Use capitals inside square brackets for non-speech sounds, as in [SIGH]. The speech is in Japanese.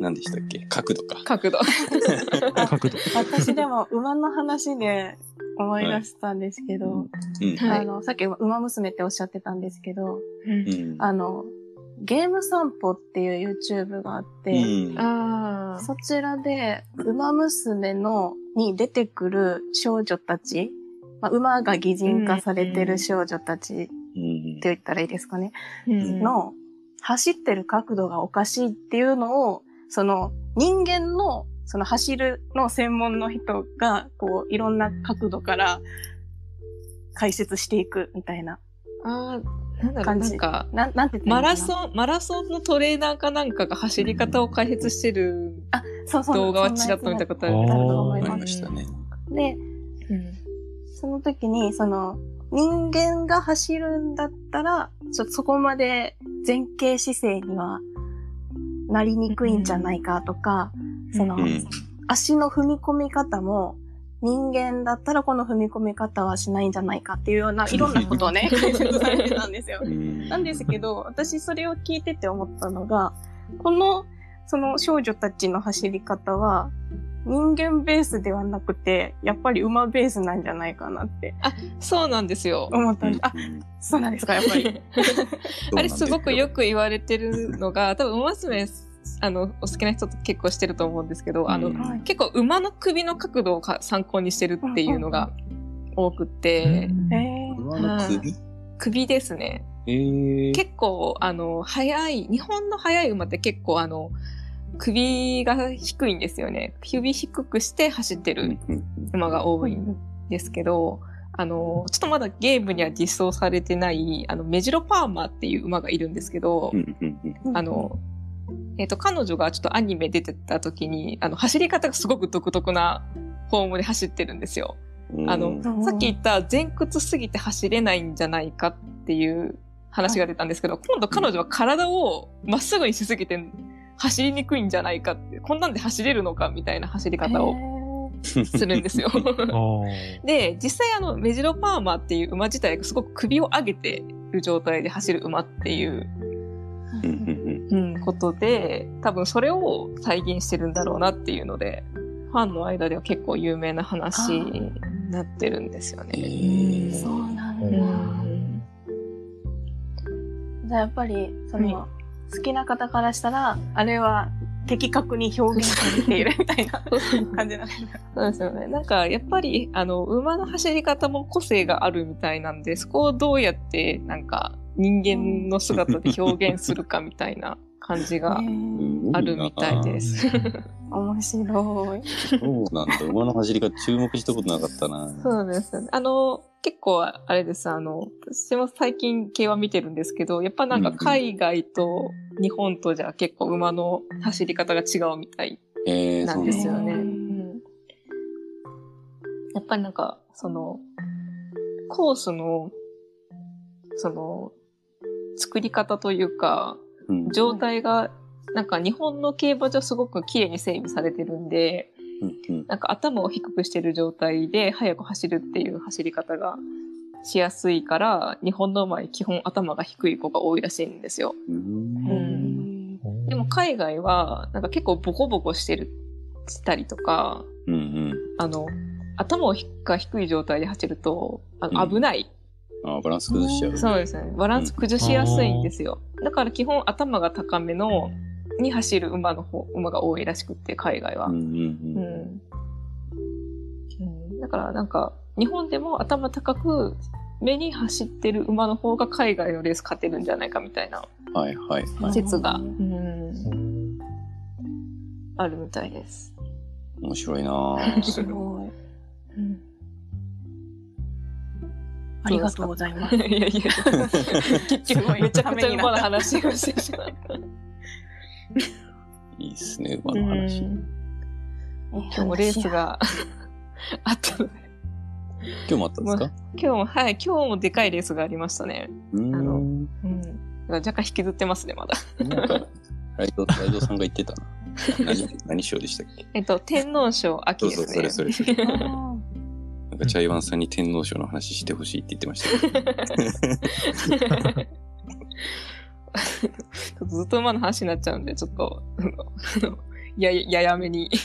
何でしたっけ？角度か。角度。角度。[LAUGHS] 私でも馬の話で思い出したんですけど、うん。はいあの、さっき馬娘っておっしゃってたんですけど、うん。あの、ゲーム散歩っていう YouTube があって、うん。そちらで、馬娘の、に出てくる少女たち、まあ、馬が擬人化されてる少女たちってうん。言ったらいいですかね？うんの、走ってる角度がおかしいっていうのを、その人間の、その走るの専門の人が、こう、いろんな角度から解説していくみたいなああ、なんだろう、感じ。なんか、なん、なんて言ったマラソン、マラソンのトレーナーかなんかが走り方を解説してるあ、そうそう。動画はちらっと見たことある。と思いありま。ますしたね。で、うんその時に、その、人間が走るんだったら、ちょっとそこまで前傾姿勢にはなりにくいんじゃないかとか、その、うん。足の踏み込み方も、人間だったらこの踏み込み方はしないんじゃないかっていうような、いろんなことをね、[LAUGHS] 解説されてたんですよう。ん。なんですけど、私それを聞いてて思ったのが、この、その少女たちの走り方は、人間ベースではなくて、やっぱり馬ベースなんじゃないかなってそうなんですよ。思ったんです。あ、そうなんですか、やっぱり。[LAUGHS] あれすごくよく。く言われてるのが、多分、馬娘、あの、お好きな人って結構してると思うんですけど、あの、うんはい結構馬の首の角度をか参考にしてるっていうのが多くて、えー、馬の首？首ですね。えー。結構、あの、速い、日本の速い馬って結構、あの、首が低いんですよね。首低くして走ってるうん馬が多いんですけど、あの、ちょっとまだゲームには実装されてない、あの、メジロパーマーっていう馬がいるんですけどあの、えっ、と、彼女がちょっとアニメ出てた時に、あの、走り方がすごく独特なフォームで走ってるんですよ。うん。あのうんさっき言った前屈すぎて走れないんじゃないかっていう話が出たんですけど、今度彼女は体をまっすぐにしすぎて走りにくいんじゃないかって、こんなんで走れるのかみたいな走り方をするんですよ。[LAUGHS] で、実際あの、メジロパーマーっていう馬自体がすごく首を上げてる状態で走る馬っていう、うんことで、多分それを再現してるんだろうなっていうので、ファンの間では結構有名な話になってるんですよね。えー。そうなんうだ。ん。じゃあやっぱり、その、好きな方からしたら、あれは的確に表現されているみたいな感じなんだ。そうですよね。なんか、やっぱり、あの、馬の走り方も個性があるみたいなんで、そこをどうやって、なんか、人間の姿で表現するかみたいな感じが [LAUGHS] うんあるみたいです。面白い。そうなんだ。馬の走り方注目したことなかったな。そうですよね。あの、結構、あれです。あの、私も最近競馬見てるんですけど、やっぱなんか海外と日本とじゃ結構馬の走り方が違うみたいえー、なん。ですよね。ううんんやっぱりなんか、その、コースの、その、作り方というか、うん状態が、なんか日本の競馬場すごく綺麗に整備されてるんで、うんうんなんか頭を低くしてる状態で速く走るっていう走り方がしやすいから、日本の馬は基本頭が低い子が多いらしいんですよ。うーんんでも海外は、なんか結構ボコボコしてる、したりとか、うんうん。あの、頭が低い状態で走ると、あのうん危ない。あバランス崩しちゃう。そうですね。バランス崩しやすいんですよ。だから基本頭が高めの、に走る馬の方、馬が多いらしくって、海外は。うんうんだからなんか、日本でも頭高く、目に走ってる馬の方が海外のレース勝てるんじゃないかみたいなはいはいはい。説が、ううん、あるみたいです。面白いなぁ [LAUGHS] すごい。うんありがとうございます。[LAUGHS] いやいやいや、[LAUGHS] 結局めちゃくちゃ馬の話をしてしまった。いいっすね、馬の話。今日もレースがあったので、今日もあったんですか？今日も、はい、今日もでかいレースがありましたね。うーあのん。うん。若干引きずってますね、まだ。なんか、ライド、ライドさんが言ってたな。何、何賞でしたっけ？えっと、天皇賞秋そうそう、ですね。それそれそれ。あ [LAUGHS] なんか、チャイワンさんに天皇賞の話してほしいって言ってましたけど。ちょっと [LAUGHS] ずっと馬の話になっちゃうんで、ちょっと、や、ややめに。[LAUGHS]